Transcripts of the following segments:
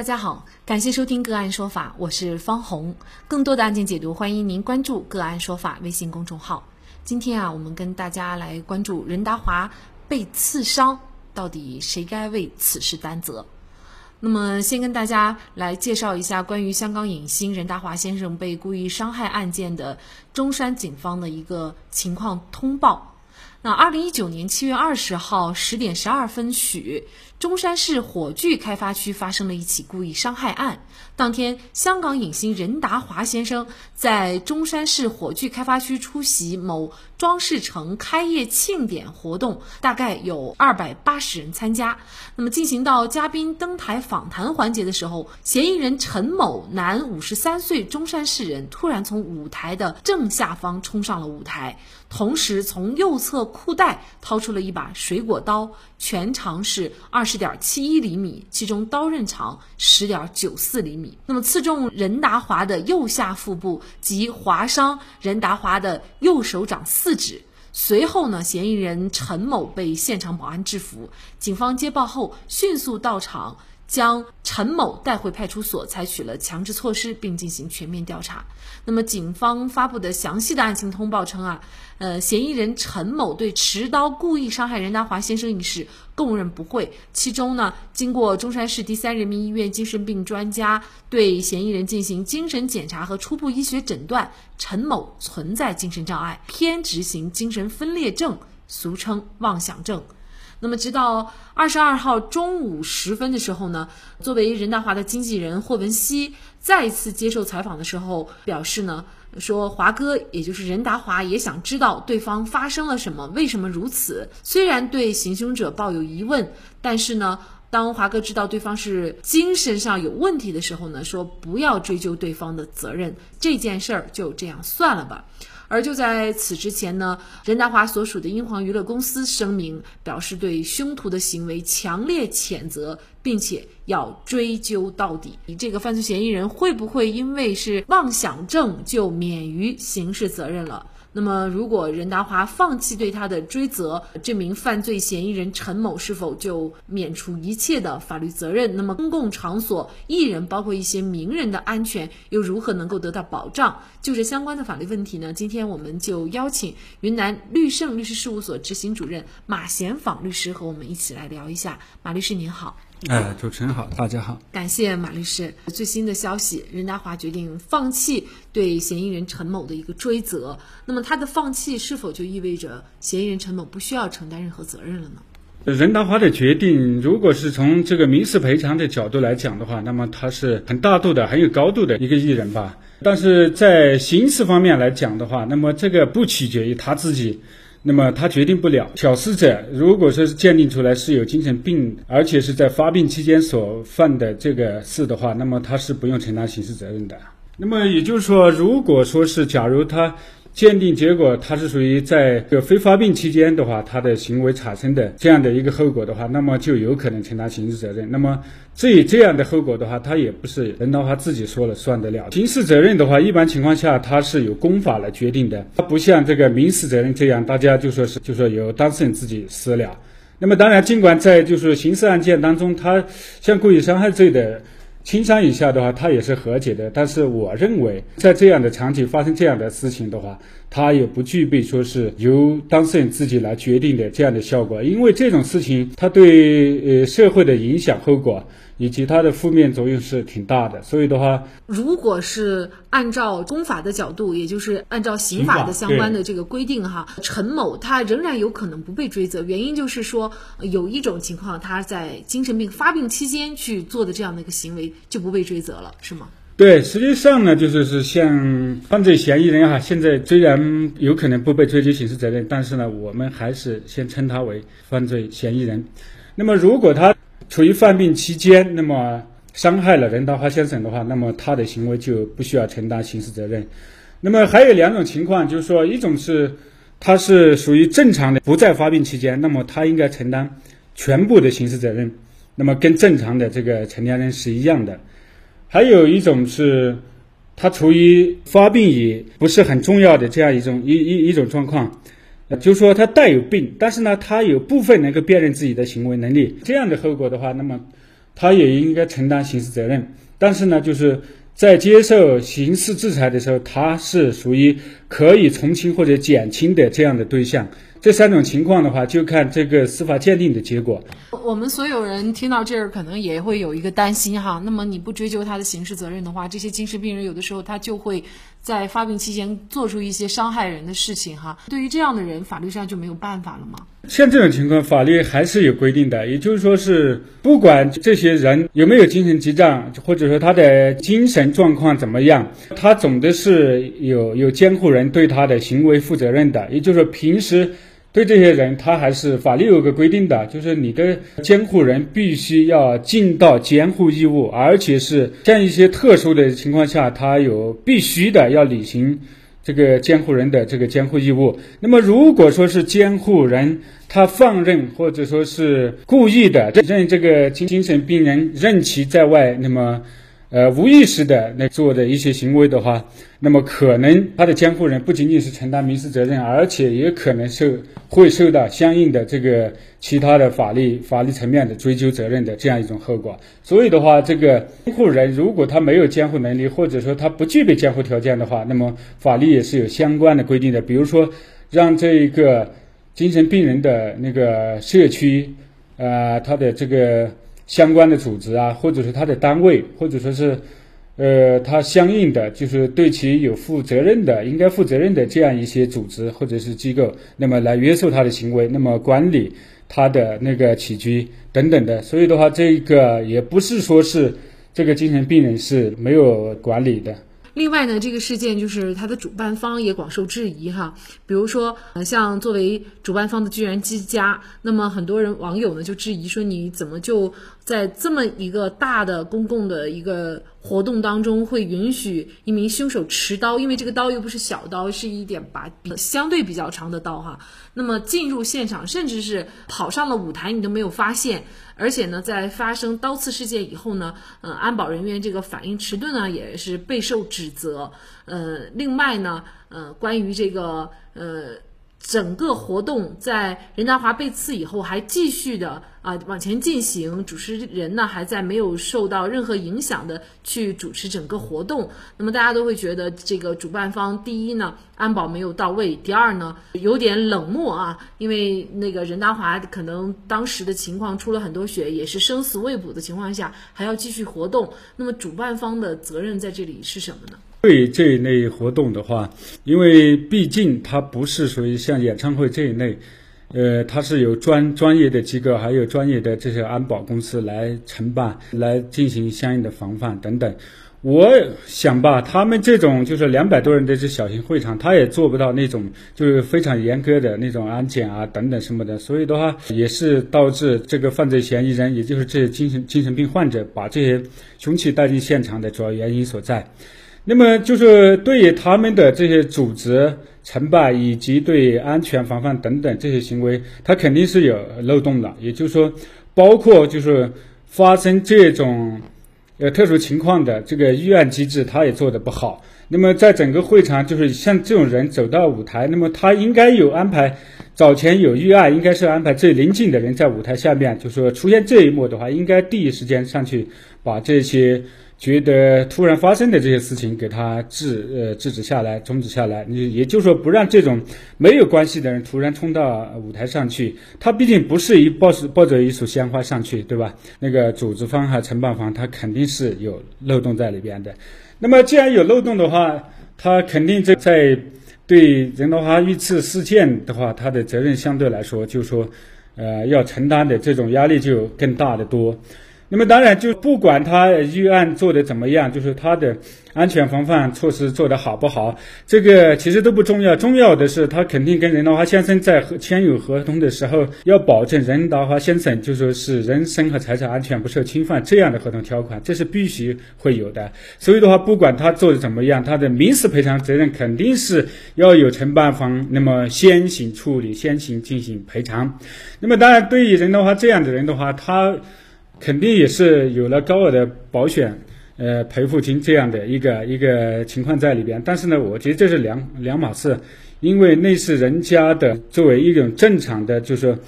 大家好，感谢收听个案说法，我是方红。更多的案件解读，欢迎您关注个案说法微信公众号。今天啊，我们跟大家来关注任达华被刺伤，到底谁该为此事担责？那么，先跟大家来介绍一下关于香港影星任达华先生被故意伤害案件的中山警方的一个情况通报。那二零一九年七月二十号十点十二分许，中山市火炬开发区发生了一起故意伤害案。当天，香港影星任达华先生在中山市火炬开发区出席某装饰城开业庆典活动，大概有二百八十人参加。那么进行到嘉宾登台访谈环节的时候，嫌疑人陈某，男，五十三岁，中山市人，突然从舞台的正下方冲上了舞台，同时从右侧裤袋掏出了一把水果刀，全长是二十点七一厘米，其中刀刃长十点九四厘米。那么刺中任达华的右下腹部及划伤任达华的右手掌四指。随后呢，嫌疑人陈某被现场保安制服。警方接报后迅速到场。将陈某带回派出所，采取了强制措施，并进行全面调查。那么，警方发布的详细的案情通报称啊，呃，嫌疑人陈某对持刀故意伤害任达华先生一事供认不讳。其中呢，经过中山市第三人民医院精神病专家对嫌疑人进行精神检查和初步医学诊断，陈某存在精神障碍，偏执型精神分裂症，俗称妄想症。那么，直到二十二号中午时分的时候呢，作为任达华的经纪人霍文熙再一次接受采访的时候表示呢，说华哥也就是任达华也想知道对方发生了什么，为什么如此。虽然对行凶者抱有疑问，但是呢，当华哥知道对方是精神上有问题的时候呢，说不要追究对方的责任，这件事儿就这样算了吧。而就在此之前呢，任达华所属的英皇娱乐公司声明表示对凶徒的行为强烈谴责，并且要追究到底。你这个犯罪嫌疑人会不会因为是妄想症就免于刑事责任了？那么，如果任达华放弃对他的追责，这名犯罪嫌疑人陈某是否就免除一切的法律责任？那么，公共场所艺人，包括一些名人的安全又如何能够得到保障？就这相关的法律问题呢？今天我们就邀请云南律盛律师事务所执行主任马贤访律师和我们一起来聊一下。马律师您好。哎，主持人好，大家好，感谢马律师。最新的消息，任达华决定放弃对嫌疑人陈某的一个追责。那么他的放弃是否就意味着嫌疑人陈某不需要承担任何责任了呢？任达华的决定，如果是从这个民事赔偿的角度来讲的话，那么他是很大度的、很有高度的一个艺人吧。但是在刑事方面来讲的话，那么这个不取决于他自己。那么他决定不了，肇事者如果说是鉴定出来是有精神病，而且是在发病期间所犯的这个事的话，那么他是不用承担刑事责任的。那么也就是说，如果说是假如他。鉴定结果，他是属于在这个非发病期间的话，他的行为产生的这样的一个后果的话，那么就有可能承担刑事责任。那么至于这样的后果的话，他也不是任达华自己说了算得了。刑事责任的话，一般情况下他是由公法来决定的，他不像这个民事责任这样，大家就说是就说由当事人自己私了。那么当然，尽管在就是刑事案件当中，他像故意伤害罪的。轻伤以下的话，他也是和解的。但是我认为，在这样的场景发生这样的事情的话，他也不具备说是由当事人自己来决定的这样的效果。因为这种事情，它对呃社会的影响后果。以及它的负面作用是挺大的，所以的话，如果是按照公法的角度，也就是按照刑法的相关的这个规定哈，陈某他仍然有可能不被追责，原因就是说有一种情况，他在精神病发病期间去做的这样的一个行为就不被追责了，是吗？对，实际上呢，就是是像犯罪嫌疑人哈，现在虽然有可能不被追究刑事责任，但是呢，我们还是先称他为犯罪嫌疑人。那么如果他处于犯病期间，那么伤害了任达华先生的话，那么他的行为就不需要承担刑事责任。那么还有两种情况，就是说，一种是他是属于正常的不在发病期间，那么他应该承担全部的刑事责任，那么跟正常的这个成年人是一样的。还有一种是，他处于发病也不是很重要的这样一种一一一种状况。就是说他带有病，但是呢，他有部分能够辨认自己的行为能力。这样的后果的话，那么。他也应该承担刑事责任。但是呢，就是在接受刑事制裁的时候，他是属于可以从轻或者减轻的这样的对象。这三种情况的话，就看这个司法鉴定的结果。我们所有人听到这儿，可能也会有一个担心哈。那么你不追究他的刑事责任的话，这些精神病人有的时候他就会在发病期间做出一些伤害人的事情哈。对于这样的人，法律上就没有办法了吗？像这种情况，法律还是有规定的。也就是说，是不管这些人有没有精神疾障，或者说他的精神状况怎么样，他总的是有有监护人对他的行为负责任的。也就是说，平时。对这些人，他还是法律有个规定的，就是你的监护人必须要尽到监护义务，而且是像一些特殊的情况下，他有必须的要履行这个监护人的这个监护义务。那么，如果说是监护人他放任或者说是故意的任这个精精神病人任其在外，那么。呃，无意识的那做的一些行为的话，那么可能他的监护人不仅仅是承担民事责任，而且也可能受会受到相应的这个其他的法律法律层面的追究责任的这样一种后果。所以的话，这个监护人如果他没有监护能力，或者说他不具备监护条件的话，那么法律也是有相关的规定的。比如说，让这一个精神病人的那个社区，呃，他的这个。相关的组织啊，或者是他的单位，或者说是，呃，他相应的就是对其有负责任的、应该负责任的这样一些组织或者是机构，那么来约束他的行为，那么管理他的那个起居等等的。所以的话，这个也不是说是这个精神病人是没有管理的。另外呢，这个事件就是它的主办方也广受质疑哈。比如说，呃，像作为主办方的居然之家，那么很多人网友呢就质疑说，你怎么就在这么一个大的公共的一个活动当中，会允许一名凶手持刀？因为这个刀又不是小刀，是一点把比相对比较长的刀哈。那么进入现场，甚至是跑上了舞台，你都没有发现。而且呢，在发生刀刺事件以后呢，呃，安保人员这个反应迟钝呢，也是备受指责。呃，另外呢，呃，关于这个呃。整个活动在任达华被刺以后还继续的啊往前进行，主持人呢还在没有受到任何影响的去主持整个活动。那么大家都会觉得这个主办方第一呢安保没有到位，第二呢有点冷漠啊，因为那个任达华可能当时的情况出了很多血，也是生死未卜的情况下还要继续活动。那么主办方的责任在这里是什么呢？对这一类活动的话，因为毕竟它不是属于像演唱会这一类，呃，它是有专专业的机构，还有专业的这些安保公司来承办，来进行相应的防范等等。我想吧，他们这种就是两百多人的这小型会场，他也做不到那种就是非常严格的那种安检啊等等什么的，所以的话也是导致这个犯罪嫌疑人，也就是这些精神精神病患者把这些凶器带进现场的主要原因所在。那么就是对于他们的这些组织成败以及对安全防范等等这些行为，他肯定是有漏洞的。也就是说，包括就是发生这种呃特殊情况的这个预案机制，他也做的不好。那么在整个会场，就是像这种人走到舞台，那么他应该有安排，早前有预案，应该是安排最临近的人在舞台下面，就是说出现这一幕的话，应该第一时间上去把这些。觉得突然发生的这些事情，给他制呃制止下来，终止下来。你也就是说，不让这种没有关系的人突然冲到舞台上去。他毕竟不是一抱着抱着一束鲜花上去，对吧？那个组织方和承办方，他肯定是有漏洞在里边的。那么既然有漏洞的话，他肯定在在对任达华遇刺事件的话，他的责任相对来说，就说呃要承担的这种压力就更大的多。那么当然，就不管他预案做的怎么样，就是他的安全防范措施做得好不好，这个其实都不重要。重要的是，他肯定跟任达华先生在签有合同的时候，要保证任达华先生就说是人身和财产安全不受侵犯这样的合同条款，这是必须会有的。所以的话，不管他做的怎么样，他的民事赔偿责任肯定是要有承办方那么先行处理，先行进行赔偿。那么当然，对于任达华这样的人的话，他。肯定也是有了高额的保险，呃，赔付金这样的一个一个情况在里边。但是呢，我觉得这是两两码事，因为那是人家的作为一种正常的，就是说，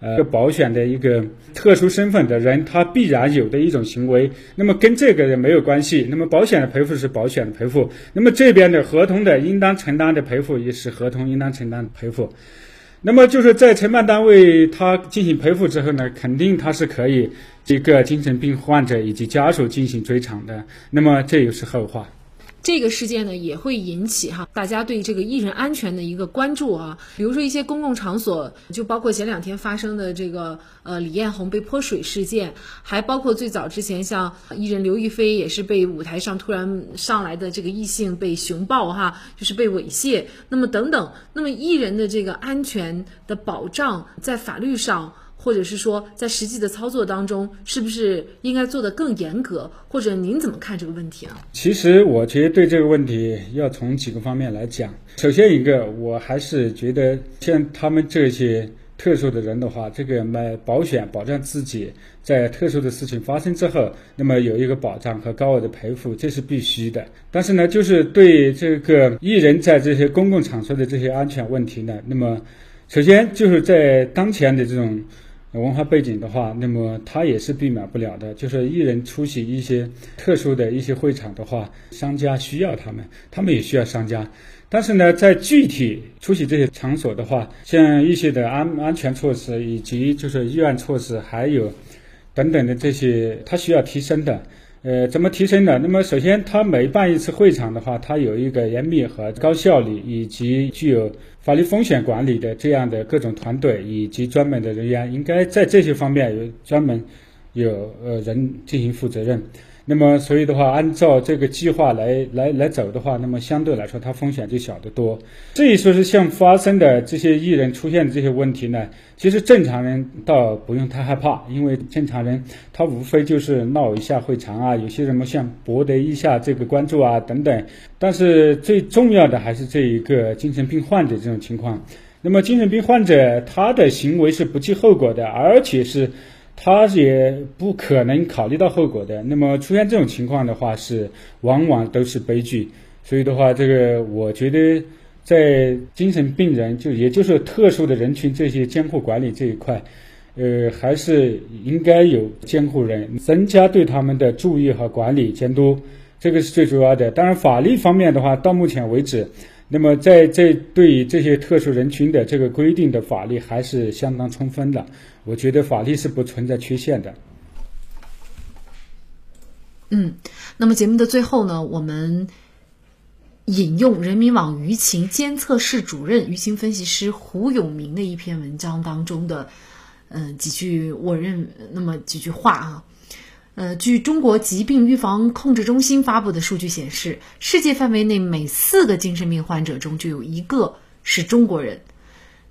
呃保险的一个特殊身份的人，他必然有的一种行为，那么跟这个人没有关系。那么保险的赔付是保险的赔付，那么这边的合同的应当承担的赔付也是合同应当承担的赔付。那么就是在承办单位他进行赔付之后呢，肯定他是可以这个精神病患者以及家属进行追偿的。那么这又是后话。这个事件呢，也会引起哈大家对这个艺人安全的一个关注啊。比如说一些公共场所，就包括前两天发生的这个呃李彦宏被泼水事件，还包括最早之前像艺人刘亦菲也是被舞台上突然上来的这个异性被熊抱哈，就是被猥亵。那么等等，那么艺人的这个安全的保障在法律上。或者是说，在实际的操作当中，是不是应该做得更严格？或者您怎么看这个问题啊？其实我觉得对这个问题要从几个方面来讲。首先一个，我还是觉得像他们这些特殊的人的话，这个买保险保障自己在特殊的事情发生之后，那么有一个保障和高额的赔付，这是必须的。但是呢，就是对这个艺人在这些公共场所的这些安全问题呢，那么首先就是在当前的这种。文化背景的话，那么他也是避免不了的。就是艺人出席一些特殊的一些会场的话，商家需要他们，他们也需要商家。但是呢，在具体出席这些场所的话，像一些的安安全措施以及就是预案措施，还有等等的这些，他需要提升的。呃，怎么提升的？那么首先，他每办一次会场的话，它有一个严密和高效率，以及具有法律风险管理的这样的各种团队以及专门的人员，应该在这些方面有专门有呃人进行负责任。那么，所以的话，按照这个计划来来来走的话，那么相对来说，它风险就小得多。至于说是像发生的这些艺人出现的这些问题呢，其实正常人倒不用太害怕，因为正常人他无非就是闹一下会场啊，有些什么像博得一下这个关注啊等等。但是最重要的还是这一个精神病患者这种情况。那么精神病患者他的行为是不计后果的，而且是。他也不可能考虑到后果的。那么出现这种情况的话，是往往都是悲剧。所以的话，这个我觉得在精神病人就也就是特殊的人群这些监护管理这一块，呃，还是应该有监护人增加对他们的注意和管理监督，这个是最主要的。当然，法律方面的话，到目前为止。那么，在这对于这些特殊人群的这个规定的法律还是相当充分的，我觉得法律是不存在缺陷的。嗯，那么节目的最后呢，我们引用人民网舆情监测室主任、舆情分析师胡永明的一篇文章当中的，嗯，几句我认那么几句话啊。呃，据中国疾病预防控制中心发布的数据显示，世界范围内每四个精神病患者中就有一个是中国人，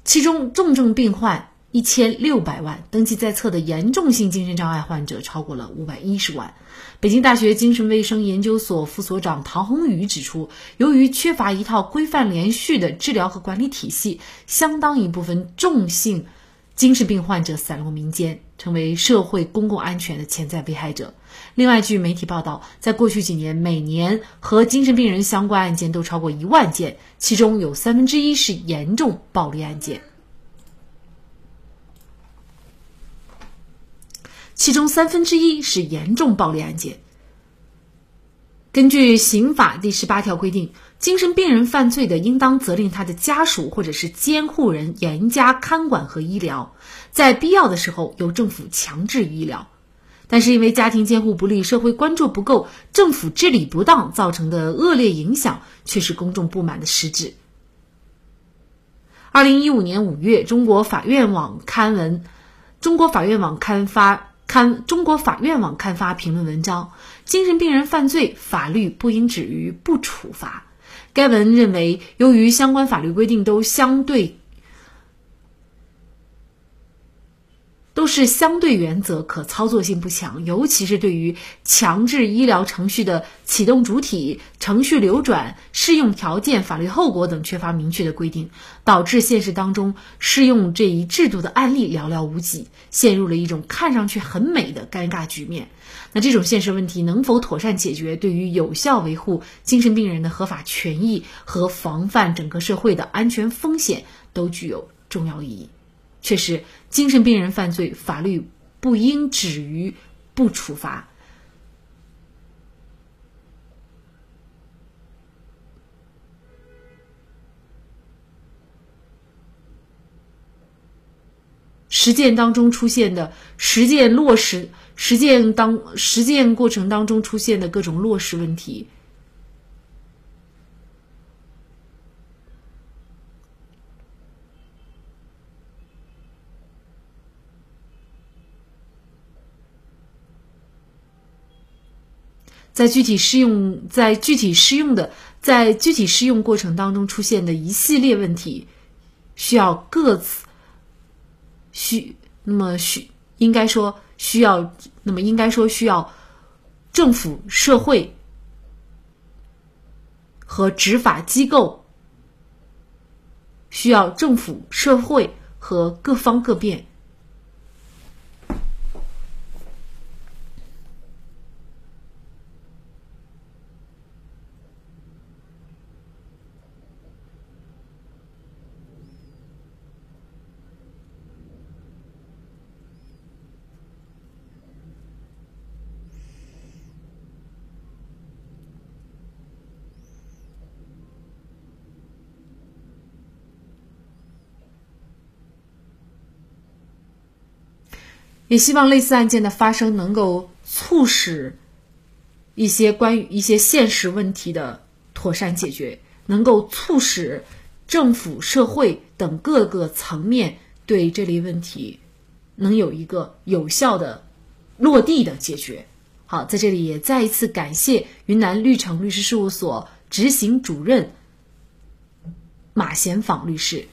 其中重症病患一千六百万，登记在册的严重性精神障碍患者超过了五百一十万。北京大学精神卫生研究所副所长唐宏宇指出，由于缺乏一套规范连续的治疗和管理体系，相当一部分重性。精神病患者散落民间，成为社会公共安全的潜在危害者。另外，据媒体报道，在过去几年，每年和精神病人相关案件都超过一万件，其中有三分之一是严重暴力案件。其中三分之一是严重暴力案件。根据刑法第十八条规定。精神病人犯罪的，应当责令他的家属或者是监护人严加看管和医疗，在必要的时候由政府强制医疗。但是因为家庭监护不力、社会关注不够、政府治理不当造成的恶劣影响，却是公众不满的实质。二零一五年五月，中国法院网刊文，中国法院网刊发刊中国法院网刊发评论文章：精神病人犯罪，法律不应止于不处罚。该文认为，由于相关法律规定都相对都是相对原则，可操作性不强，尤其是对于强制医疗程序的启动主体、程序流转、适用条件、法律后果等缺乏明确的规定，导致现实当中适用这一制度的案例寥寥无几，陷入了一种看上去很美的尴尬局面。那这种现实问题能否妥善解决，对于有效维护精神病人的合法权益和防范整个社会的安全风险，都具有重要意义。确实，精神病人犯罪，法律不应止于不处罚。实践当中出现的实践落实，实践当实践过程当中出现的各种落实问题。在具体适用，在具体适用的，在具体适用过程当中出现的一系列问题，需要各自需那么需应该说需要那么应该说需要政府、社会和执法机构需要政府、社会和各方各面。也希望类似案件的发生能够促使一些关于一些现实问题的妥善解决，能够促使政府、社会等各个层面对这类问题能有一个有效的落地的解决。好，在这里也再一次感谢云南绿城律师事务所执行主任马贤访律师。